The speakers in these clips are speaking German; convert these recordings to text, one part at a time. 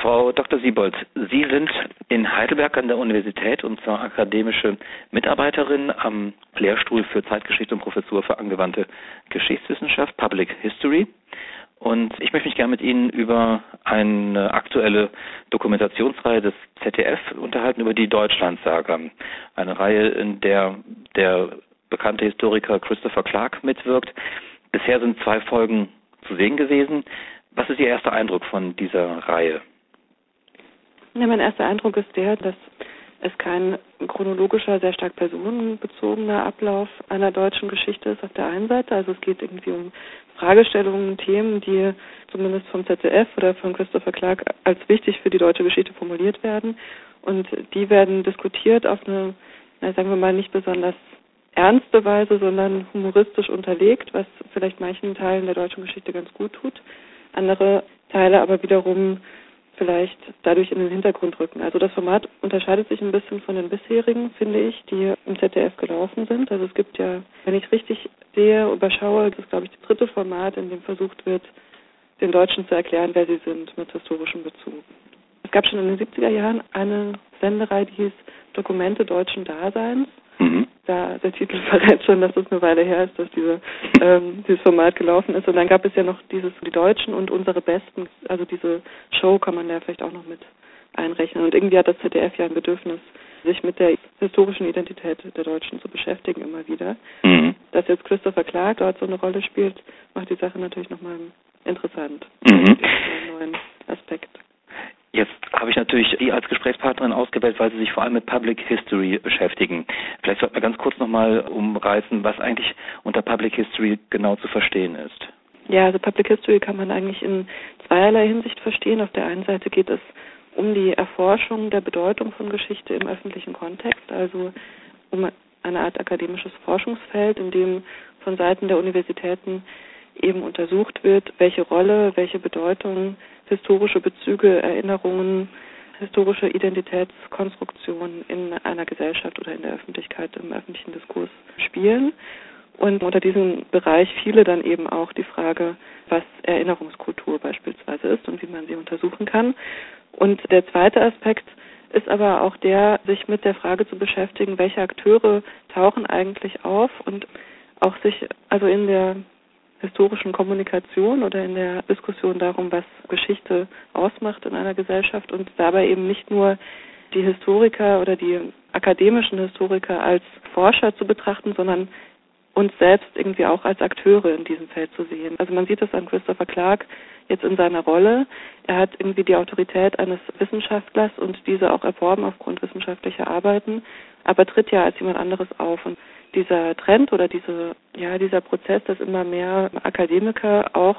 Frau Dr. Siebold, Sie sind in Heidelberg an der Universität und zwar akademische Mitarbeiterin am Lehrstuhl für Zeitgeschichte und Professur für angewandte Geschichtswissenschaft, Public History. Und ich möchte mich gerne mit Ihnen über eine aktuelle Dokumentationsreihe des ZDF unterhalten, über die Deutschlandsaga. Eine Reihe, in der der bekannte Historiker Christopher Clark mitwirkt. Bisher sind zwei Folgen zu sehen gewesen. Was ist Ihr erster Eindruck von dieser Reihe? Ja, mein erster Eindruck ist der, dass es kein chronologischer, sehr stark personenbezogener Ablauf einer deutschen Geschichte ist auf der einen Seite. Also es geht irgendwie um Fragestellungen, Themen, die zumindest vom ZDF oder von Christopher Clark als wichtig für die deutsche Geschichte formuliert werden. Und die werden diskutiert auf eine, na, sagen wir mal, nicht besonders ernste Weise, sondern humoristisch unterlegt, was vielleicht manchen Teilen der deutschen Geschichte ganz gut tut. Andere Teile aber wiederum vielleicht dadurch in den Hintergrund rücken. Also das Format unterscheidet sich ein bisschen von den bisherigen, finde ich, die im ZDF gelaufen sind. Also es gibt ja, wenn ich richtig sehe, überschaue, das ist glaube ich das dritte Format, in dem versucht wird, den Deutschen zu erklären, wer sie sind mit historischem Bezug. Es gab schon in den 70er Jahren eine Senderei, die hieß Dokumente deutschen Daseins. Mhm. Da der Titel verrät schon, dass es eine Weile her ist, dass diese, ähm, dieses Format gelaufen ist. Und dann gab es ja noch dieses die Deutschen und unsere Besten. Also diese Show kann man ja vielleicht auch noch mit einrechnen. Und irgendwie hat das ZDF ja ein Bedürfnis, sich mit der historischen Identität der Deutschen zu beschäftigen immer wieder. Mhm. Dass jetzt Christopher Clark dort so eine Rolle spielt, macht die Sache natürlich nochmal interessant. Mhm. Einen neuen Aspekt. Jetzt habe ich natürlich Sie als Gesprächspartnerin ausgewählt, weil Sie sich vor allem mit Public History beschäftigen. Vielleicht sollten wir ganz kurz nochmal umreißen, was eigentlich unter Public History genau zu verstehen ist. Ja, also Public History kann man eigentlich in zweierlei Hinsicht verstehen. Auf der einen Seite geht es um die Erforschung der Bedeutung von Geschichte im öffentlichen Kontext, also um eine Art akademisches Forschungsfeld, in dem von Seiten der Universitäten eben untersucht wird, welche Rolle, welche Bedeutung historische Bezüge, Erinnerungen, historische Identitätskonstruktionen in einer Gesellschaft oder in der Öffentlichkeit, im öffentlichen Diskurs spielen. Und unter diesem Bereich fiele dann eben auch die Frage, was Erinnerungskultur beispielsweise ist und wie man sie untersuchen kann. Und der zweite Aspekt ist aber auch der, sich mit der Frage zu beschäftigen, welche Akteure tauchen eigentlich auf und auch sich also in der historischen Kommunikation oder in der Diskussion darum, was Geschichte ausmacht in einer Gesellschaft und dabei eben nicht nur die Historiker oder die akademischen Historiker als Forscher zu betrachten, sondern uns selbst irgendwie auch als Akteure in diesem Feld zu sehen. Also man sieht das an Christopher Clark jetzt in seiner Rolle. Er hat irgendwie die Autorität eines Wissenschaftlers und diese auch erworben aufgrund wissenschaftlicher Arbeiten, aber tritt ja als jemand anderes auf. Und dieser Trend oder diese, ja, dieser Prozess, dass immer mehr Akademiker auch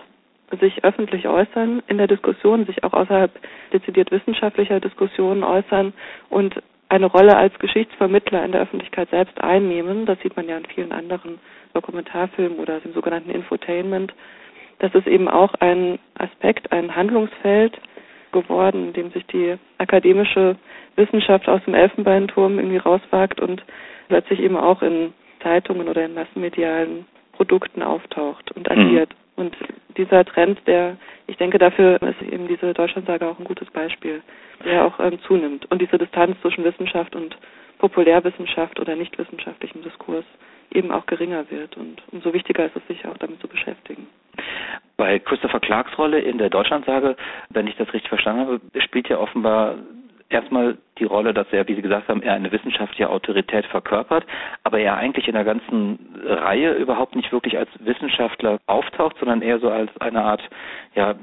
sich öffentlich äußern in der Diskussion, sich auch außerhalb dezidiert wissenschaftlicher Diskussionen äußern und eine Rolle als Geschichtsvermittler in der Öffentlichkeit selbst einnehmen. Das sieht man ja in vielen anderen Dokumentarfilmen oder im sogenannten Infotainment. Das ist eben auch ein Aspekt, ein Handlungsfeld geworden, in dem sich die akademische Wissenschaft aus dem Elfenbeinturm irgendwie rauswagt und plötzlich eben auch in Zeitungen oder in massenmedialen Produkten auftaucht und mhm. agiert. Mhm. Und dieser Trend, der, ich denke, dafür ist eben diese Deutschlandsage auch ein gutes Beispiel, der auch ähm, zunimmt. Und diese Distanz zwischen Wissenschaft und Populärwissenschaft oder nichtwissenschaftlichem Diskurs eben auch geringer wird. Und umso wichtiger ist es, sich auch damit zu beschäftigen. Bei Christopher Clarks Rolle in der Deutschlandsage, wenn ich das richtig verstanden habe, spielt ja offenbar erstmal die Rolle, dass er, wie Sie gesagt haben, er eine wissenschaftliche Autorität verkörpert, aber er eigentlich in der ganzen Reihe überhaupt nicht wirklich als Wissenschaftler auftaucht, sondern eher so als eine Art, ja,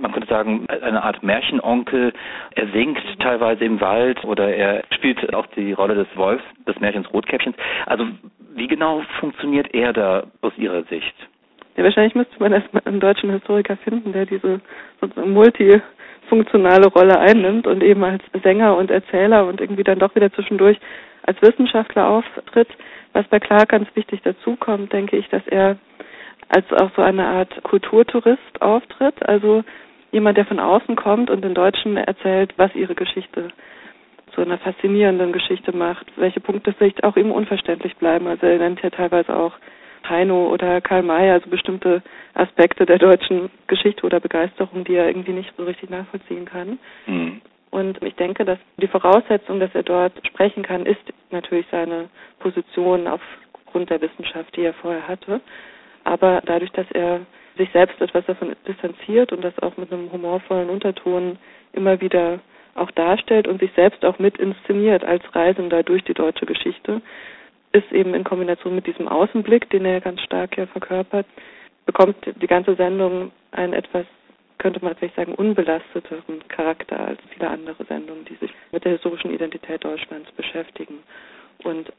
man könnte sagen, eine Art Märchenonkel. Er singt teilweise im Wald oder er spielt auch die Rolle des Wolfs, des Märchens Rotkäppchens. Also wie genau funktioniert er da aus Ihrer Sicht? Ja, wahrscheinlich müsste man erstmal einen deutschen Historiker finden, der diese sozusagen multi funktionale Rolle einnimmt und eben als Sänger und Erzähler und irgendwie dann doch wieder zwischendurch als Wissenschaftler auftritt. Was bei Clark ganz wichtig dazu kommt, denke ich, dass er als auch so eine Art Kulturtourist auftritt, also jemand, der von außen kommt und den Deutschen erzählt, was ihre Geschichte zu einer faszinierenden Geschichte macht, welche Punkte vielleicht auch ihm unverständlich bleiben. Also er nennt ja teilweise auch Heino oder Karl May, also bestimmte Aspekte der deutschen Geschichte oder Begeisterung, die er irgendwie nicht so richtig nachvollziehen kann. Mhm. Und ich denke, dass die Voraussetzung, dass er dort sprechen kann, ist natürlich seine Position aufgrund der Wissenschaft, die er vorher hatte. Aber dadurch, dass er sich selbst etwas davon distanziert und das auch mit einem humorvollen Unterton immer wieder auch darstellt und sich selbst auch mit inszeniert als Reisender durch die deutsche Geschichte, ist eben in Kombination mit diesem Außenblick, den er ganz stark ja verkörpert, bekommt die ganze Sendung einen etwas, könnte man vielleicht sagen, unbelasteteren Charakter als viele andere Sendungen, die sich mit der historischen Identität Deutschlands beschäftigen. Und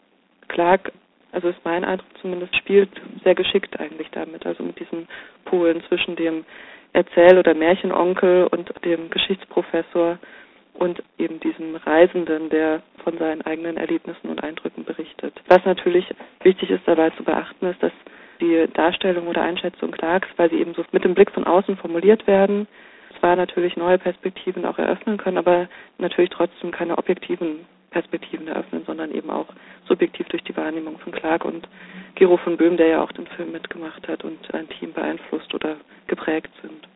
Clark, also ist mein Eindruck zumindest, spielt sehr geschickt eigentlich damit, also mit diesen Polen zwischen dem Erzähl- oder Märchenonkel und dem Geschichtsprofessor und eben diesem Reisenden, der von seinen eigenen Erlebnissen und Eindrücken berichtet. Was natürlich wichtig ist dabei zu beachten, ist, dass die Darstellung oder Einschätzung Clarks, weil sie eben so mit dem Blick von außen formuliert werden, zwar natürlich neue Perspektiven auch eröffnen können, aber natürlich trotzdem keine objektiven Perspektiven eröffnen, sondern eben auch subjektiv durch die Wahrnehmung von Clark und Gero von Böhm, der ja auch den Film mitgemacht hat und ein Team beeinflusst oder geprägt sind.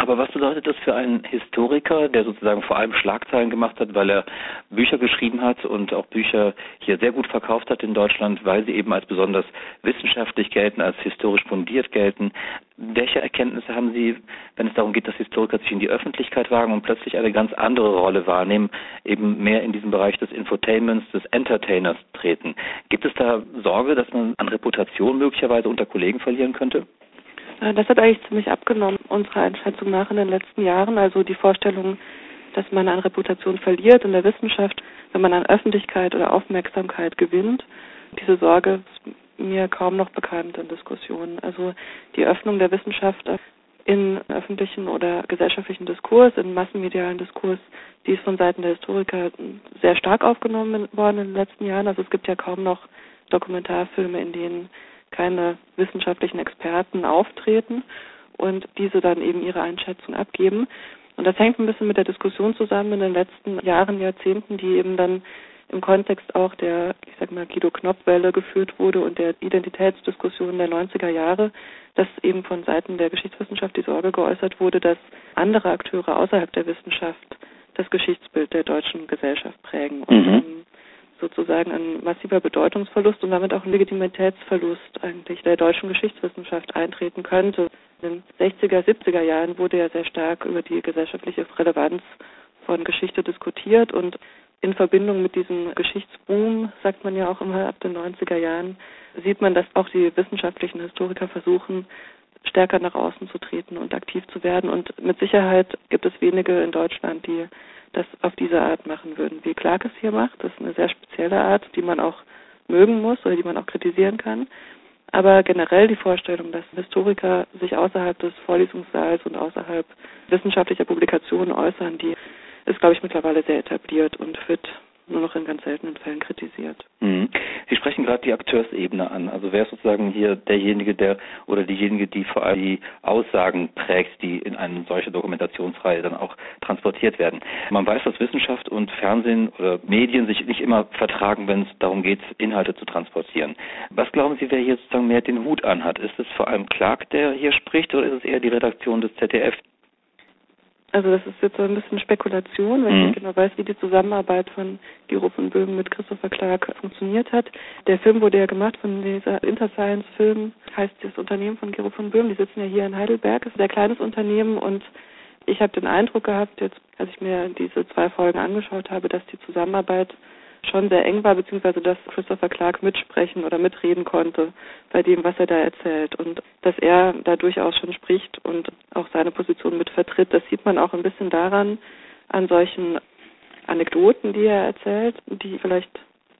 Aber was bedeutet das für einen Historiker, der sozusagen vor allem Schlagzeilen gemacht hat, weil er Bücher geschrieben hat und auch Bücher hier sehr gut verkauft hat in Deutschland, weil sie eben als besonders wissenschaftlich gelten, als historisch fundiert gelten? Welche Erkenntnisse haben Sie, wenn es darum geht, dass Historiker sich in die Öffentlichkeit wagen und plötzlich eine ganz andere Rolle wahrnehmen, eben mehr in diesem Bereich des Infotainments, des Entertainers treten? Gibt es da Sorge, dass man an Reputation möglicherweise unter Kollegen verlieren könnte? Äh, das hat eigentlich ziemlich abgenommen, unserer Einschätzung nach in den letzten Jahren. Also die Vorstellung, dass man an Reputation verliert in der Wissenschaft, wenn man an Öffentlichkeit oder Aufmerksamkeit gewinnt. Diese Sorge ist mir kaum noch bekannt in Diskussionen. Also die Öffnung der Wissenschaft in öffentlichen oder gesellschaftlichen Diskurs, in massenmedialen Diskurs, die ist von Seiten der Historiker sehr stark aufgenommen worden in den letzten Jahren. Also es gibt ja kaum noch Dokumentarfilme, in denen keine wissenschaftlichen Experten auftreten und diese dann eben ihre Einschätzung abgeben. Und das hängt ein bisschen mit der Diskussion zusammen in den letzten Jahren, Jahrzehnten, die eben dann im Kontext auch der, ich sag mal, Guido Knopp-Welle geführt wurde und der Identitätsdiskussion der 90er Jahre, dass eben von Seiten der Geschichtswissenschaft die Sorge geäußert wurde, dass andere Akteure außerhalb der Wissenschaft das Geschichtsbild der deutschen Gesellschaft prägen. Und mhm. Sozusagen ein massiver Bedeutungsverlust und damit auch ein Legitimitätsverlust eigentlich der deutschen Geschichtswissenschaft eintreten könnte. In den 60er, 70er Jahren wurde ja sehr stark über die gesellschaftliche Relevanz von Geschichte diskutiert und in Verbindung mit diesem Geschichtsboom, sagt man ja auch immer ab den 90er Jahren, sieht man, dass auch die wissenschaftlichen Historiker versuchen, stärker nach außen zu treten und aktiv zu werden. Und mit Sicherheit gibt es wenige in Deutschland, die das auf diese Art machen würden, wie Clark es hier macht. Das ist eine sehr spezielle Art, die man auch mögen muss oder die man auch kritisieren kann. Aber generell die Vorstellung, dass Historiker sich außerhalb des Vorlesungssaals und außerhalb wissenschaftlicher Publikationen äußern, die ist, glaube ich, mittlerweile sehr etabliert und wird nur noch in ganz seltenen Fällen kritisiert. Mhm. Sie sprechen gerade die Akteursebene an. Also wer ist sozusagen hier derjenige, der oder diejenige, die vor allem die Aussagen prägt, die in eine solche Dokumentationsreihe dann auch transportiert werden. Man weiß, dass Wissenschaft und Fernsehen oder Medien sich nicht immer vertragen, wenn es darum geht, Inhalte zu transportieren. Was glauben Sie, wer hier sozusagen mehr den Hut anhat? Ist es vor allem Clark, der hier spricht, oder ist es eher die Redaktion des ZDF, also das ist jetzt so ein bisschen Spekulation, weil mhm. ich nicht genau weiß, wie die Zusammenarbeit von Gero von Böhmen mit Christopher Clark funktioniert hat. Der Film wurde ja gemacht von dieser Interscience-Film, heißt das Unternehmen von Gero von Böhmen. Die sitzen ja hier in Heidelberg, ist ein sehr kleines Unternehmen und ich habe den Eindruck gehabt, jetzt als ich mir diese zwei Folgen angeschaut habe, dass die Zusammenarbeit schon sehr eng war, beziehungsweise dass Christopher Clark mitsprechen oder mitreden konnte bei dem, was er da erzählt. Und dass er da durchaus schon spricht und auch seine Position mit vertritt, das sieht man auch ein bisschen daran, an solchen Anekdoten, die er erzählt, die vielleicht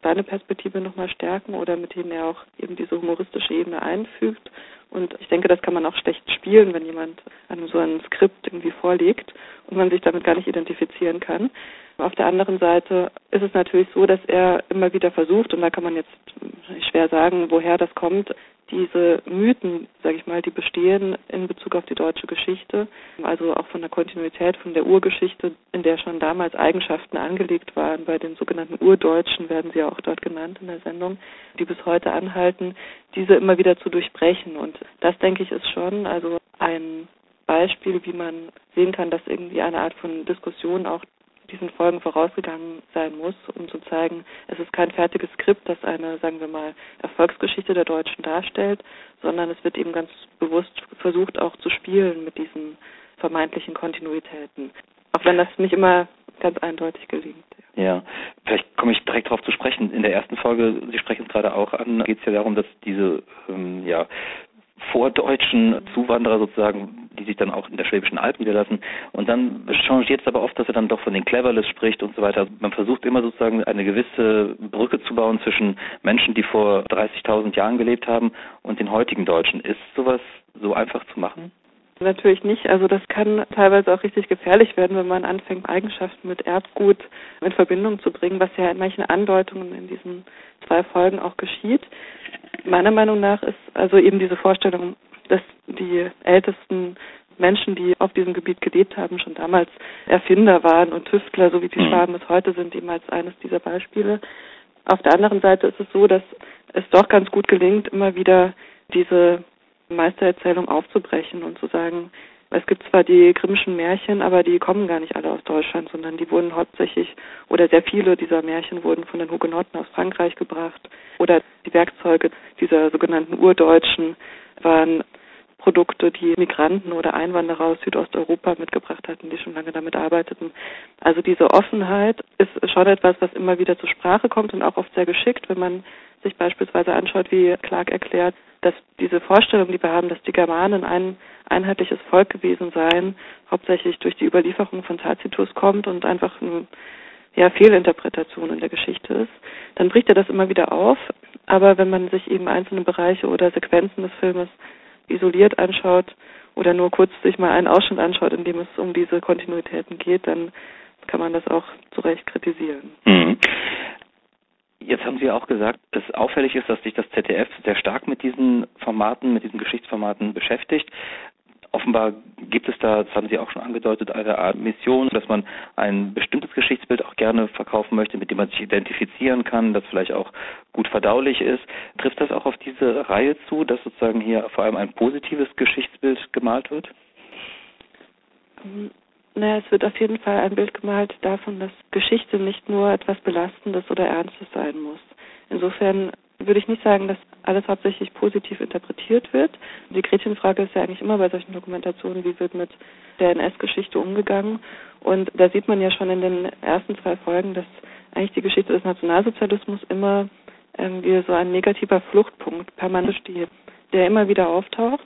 seine Perspektive nochmal stärken oder mit denen er auch eben diese humoristische Ebene einfügt. Und ich denke, das kann man auch schlecht spielen, wenn jemand einem so ein Skript irgendwie vorlegt und man sich damit gar nicht identifizieren kann. Auf der anderen Seite ist es natürlich so, dass er immer wieder versucht, und da kann man jetzt schwer sagen, woher das kommt, diese Mythen, sage ich mal, die bestehen in Bezug auf die deutsche Geschichte, also auch von der Kontinuität von der Urgeschichte, in der schon damals Eigenschaften angelegt waren, bei den sogenannten Urdeutschen werden sie auch dort genannt in der Sendung, die bis heute anhalten, diese immer wieder zu durchbrechen. Und das, denke ich, ist schon also ein Beispiel, wie man sehen kann, dass irgendwie eine Art von Diskussion auch diesen Folgen vorausgegangen sein muss, um zu zeigen, es ist kein fertiges Skript, das eine, sagen wir mal, Erfolgsgeschichte der Deutschen darstellt, sondern es wird eben ganz bewusst versucht auch zu spielen mit diesen vermeintlichen Kontinuitäten. Auch wenn das nicht immer ganz eindeutig gelingt. Ja, vielleicht komme ich direkt darauf zu sprechen. In der ersten Folge, Sie sprechen es gerade auch an, geht es ja darum, dass diese ähm, ja, vordeutschen Zuwanderer sozusagen, die sich dann auch in der Schwäbischen Alb niederlassen. Und dann changiert es aber oft, dass er dann doch von den Cleverless spricht und so weiter. Man versucht immer sozusagen eine gewisse Brücke zu bauen zwischen Menschen, die vor 30.000 Jahren gelebt haben und den heutigen Deutschen. Ist sowas so einfach zu machen? Natürlich nicht. Also das kann teilweise auch richtig gefährlich werden, wenn man anfängt, Eigenschaften mit Erbgut in Verbindung zu bringen, was ja in manchen Andeutungen in diesen zwei Folgen auch geschieht. Meiner Meinung nach ist also eben diese Vorstellung, dass die ältesten Menschen, die auf diesem Gebiet gelebt haben, schon damals Erfinder waren und Tüftler, so wie die mhm. Schwaben es heute sind, eben als eines dieser Beispiele. Auf der anderen Seite ist es so, dass es doch ganz gut gelingt, immer wieder diese Meistererzählung aufzubrechen und zu sagen, es gibt zwar die Grimmschen Märchen, aber die kommen gar nicht alle aus Deutschland, sondern die wurden hauptsächlich oder sehr viele dieser Märchen wurden von den Hugenotten aus Frankreich gebracht oder die Werkzeuge dieser sogenannten Urdeutschen waren Produkte, die Migranten oder Einwanderer aus Südosteuropa mitgebracht hatten, die schon lange damit arbeiteten. Also diese Offenheit ist schon etwas, was immer wieder zur Sprache kommt und auch oft sehr geschickt, wenn man sich beispielsweise anschaut, wie Clark erklärt, dass diese Vorstellung, die wir haben, dass die Germanen ein einheitliches Volk gewesen seien, hauptsächlich durch die Überlieferung von Tacitus kommt und einfach eine ja, Fehlinterpretation in der Geschichte ist, dann bricht er das immer wieder auf. Aber wenn man sich eben einzelne Bereiche oder Sequenzen des Filmes isoliert anschaut oder nur kurz sich mal einen Ausschnitt anschaut, in dem es um diese Kontinuitäten geht, dann kann man das auch zu Recht kritisieren. Mhm. Jetzt haben Sie auch gesagt, dass auffällig ist, dass sich das ZDF sehr stark mit diesen Formaten, mit diesen Geschichtsformaten beschäftigt. Offenbar gibt es da, das haben Sie auch schon angedeutet, eine Art Mission, dass man ein bestimmtes Geschichtsbild auch gerne verkaufen möchte, mit dem man sich identifizieren kann, das vielleicht auch gut verdaulich ist. Trifft das auch auf diese Reihe zu, dass sozusagen hier vor allem ein positives Geschichtsbild gemalt wird? Naja, es wird auf jeden Fall ein Bild gemalt davon, dass Geschichte nicht nur etwas Belastendes oder Ernstes sein muss. Insofern würde ich nicht sagen, dass alles hauptsächlich positiv interpretiert wird. Die Gretchenfrage ist ja eigentlich immer bei solchen Dokumentationen, wie wird mit der NS-Geschichte umgegangen. Und da sieht man ja schon in den ersten zwei Folgen, dass eigentlich die Geschichte des Nationalsozialismus immer irgendwie so ein negativer Fluchtpunkt permanent steht, der immer wieder auftaucht.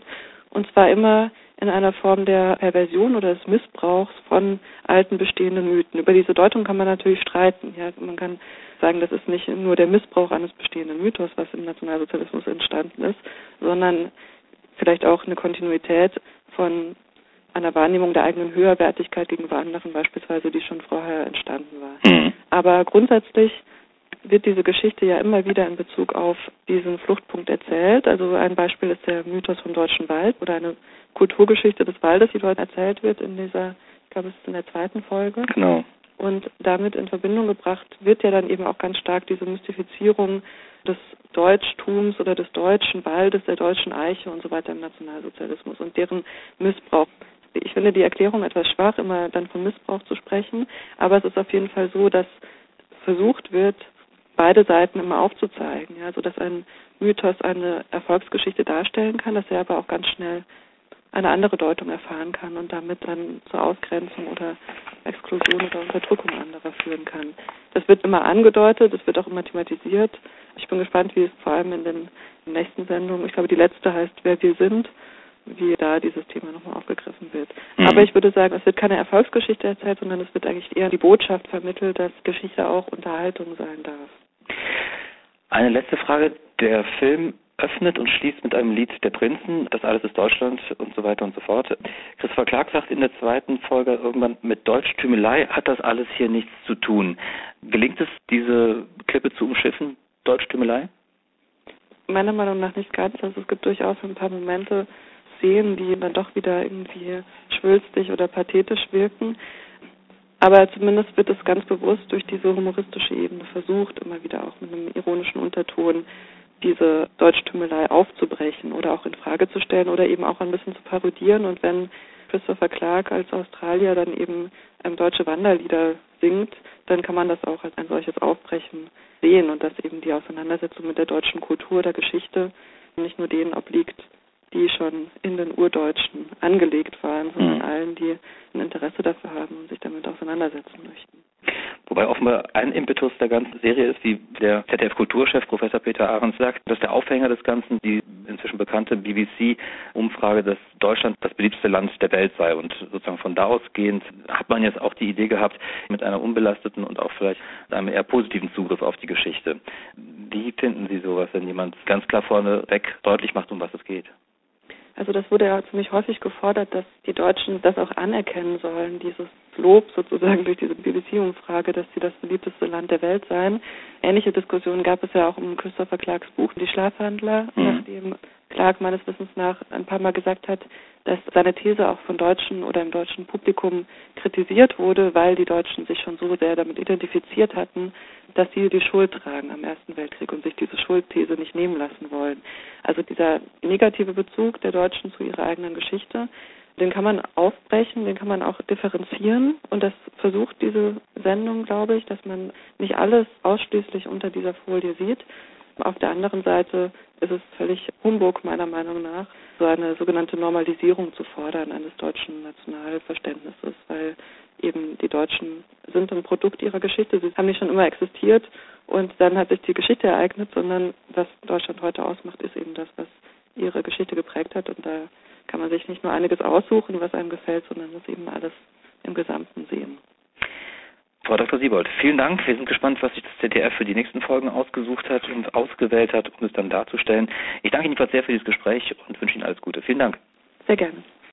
Und zwar immer in einer Form der Perversion oder des Missbrauchs von alten bestehenden Mythen. Über diese Deutung kann man natürlich streiten. Ja, man kann sagen, das ist nicht nur der Missbrauch eines bestehenden Mythos, was im Nationalsozialismus entstanden ist, sondern vielleicht auch eine Kontinuität von einer Wahrnehmung der eigenen Höherwertigkeit gegenüber anderen beispielsweise, die schon vorher entstanden war. Mhm. Aber grundsätzlich wird diese Geschichte ja immer wieder in Bezug auf diesen Fluchtpunkt erzählt. Also ein Beispiel ist der Mythos vom Deutschen Wald oder eine Kulturgeschichte des Waldes, die dort erzählt wird in dieser, ich glaube, es ist in der zweiten Folge. Genau. Und damit in Verbindung gebracht wird ja dann eben auch ganz stark diese Mystifizierung des Deutschtums oder des deutschen Waldes, der deutschen Eiche und so weiter im Nationalsozialismus und deren Missbrauch. Ich finde die Erklärung etwas schwach, immer dann von Missbrauch zu sprechen, aber es ist auf jeden Fall so, dass versucht wird, beide Seiten immer aufzuzeigen, ja, so dass ein Mythos eine Erfolgsgeschichte darstellen kann, dass er aber auch ganz schnell eine andere Deutung erfahren kann und damit dann zur Ausgrenzung oder Exklusion oder Unterdrückung anderer führen kann. Das wird immer angedeutet, es wird auch immer thematisiert. Ich bin gespannt, wie es vor allem in den nächsten Sendungen, ich glaube die letzte heißt Wer wir sind, wie da dieses Thema nochmal aufgegriffen wird. Mhm. Aber ich würde sagen, es wird keine Erfolgsgeschichte erzählt, sondern es wird eigentlich eher die Botschaft vermittelt, dass Geschichte auch Unterhaltung sein darf. Eine letzte Frage. Der Film öffnet und schließt mit einem Lied der Prinzen, das alles ist Deutschland und so weiter und so fort. Christopher Clark sagt in der zweiten Folge irgendwann, mit Deutschtümelei hat das alles hier nichts zu tun. Gelingt es, diese Klippe zu umschiffen, Deutschtümelei? meiner Meinung nach nicht ganz. Also es gibt durchaus ein paar Momente, Szenen, die dann doch wieder irgendwie schwülstig oder pathetisch wirken. Aber zumindest wird es ganz bewusst durch diese humoristische Ebene versucht, immer wieder auch mit einem ironischen Unterton diese Deutschtümelei aufzubrechen oder auch in Frage zu stellen oder eben auch ein bisschen zu parodieren. Und wenn Christopher Clark als Australier dann eben ähm, deutsche Wanderlieder singt, dann kann man das auch als ein solches Aufbrechen sehen und dass eben die Auseinandersetzung mit der deutschen Kultur, der Geschichte nicht nur denen obliegt, die schon in den Urdeutschen angelegt waren, sondern mhm. allen, die ein Interesse dafür haben und sich damit auseinandersetzen möchten. Wobei offenbar ein Impetus der ganzen Serie ist, wie der ZDF-Kulturchef Professor Peter Ahrens sagt, dass der Aufhänger des Ganzen die inzwischen bekannte BBC-Umfrage, dass Deutschland das beliebteste Land der Welt sei. Und sozusagen von da ausgehend hat man jetzt auch die Idee gehabt, mit einer unbelasteten und auch vielleicht einem eher positiven Zugriff auf die Geschichte. Wie finden Sie sowas, wenn jemand ganz klar vorneweg deutlich macht, um was es geht? Also das wurde ja ziemlich häufig gefordert, dass die Deutschen das auch anerkennen sollen, dieses Lob sozusagen durch diese BBC-Umfrage, dass sie das beliebteste Land der Welt seien. Ähnliche Diskussionen gab es ja auch um Christopher Clarks Buch Die Schlafhandler, mhm. nachdem Clark meines Wissens nach ein paar Mal gesagt hat, dass seine These auch von Deutschen oder im deutschen Publikum kritisiert wurde, weil die Deutschen sich schon so sehr damit identifiziert hatten, dass sie die Schuld tragen am Ersten Weltkrieg und sich diese Schuldthese nicht nehmen lassen wollen. Also dieser negative Bezug der Deutschen zu ihrer eigenen Geschichte, den kann man aufbrechen, den kann man auch differenzieren und das versucht diese Sendung, glaube ich, dass man nicht alles ausschließlich unter dieser Folie sieht, auf der anderen Seite ist es völlig Humbug meiner Meinung nach, so eine sogenannte Normalisierung zu fordern eines deutschen Nationalverständnisses, weil eben die Deutschen sind ein Produkt ihrer Geschichte. Sie haben nicht schon immer existiert und dann hat sich die Geschichte ereignet, sondern was Deutschland heute ausmacht, ist eben das, was ihre Geschichte geprägt hat und da kann man sich nicht nur einiges aussuchen, was einem gefällt, sondern muss eben alles im Gesamten sehen. Frau Dr. Siebold, vielen Dank. Wir sind gespannt, was sich das ZDF für die nächsten Folgen ausgesucht hat und ausgewählt hat, um es dann darzustellen. Ich danke Ihnen sehr für dieses Gespräch und wünsche Ihnen alles Gute. Vielen Dank. Sehr gerne.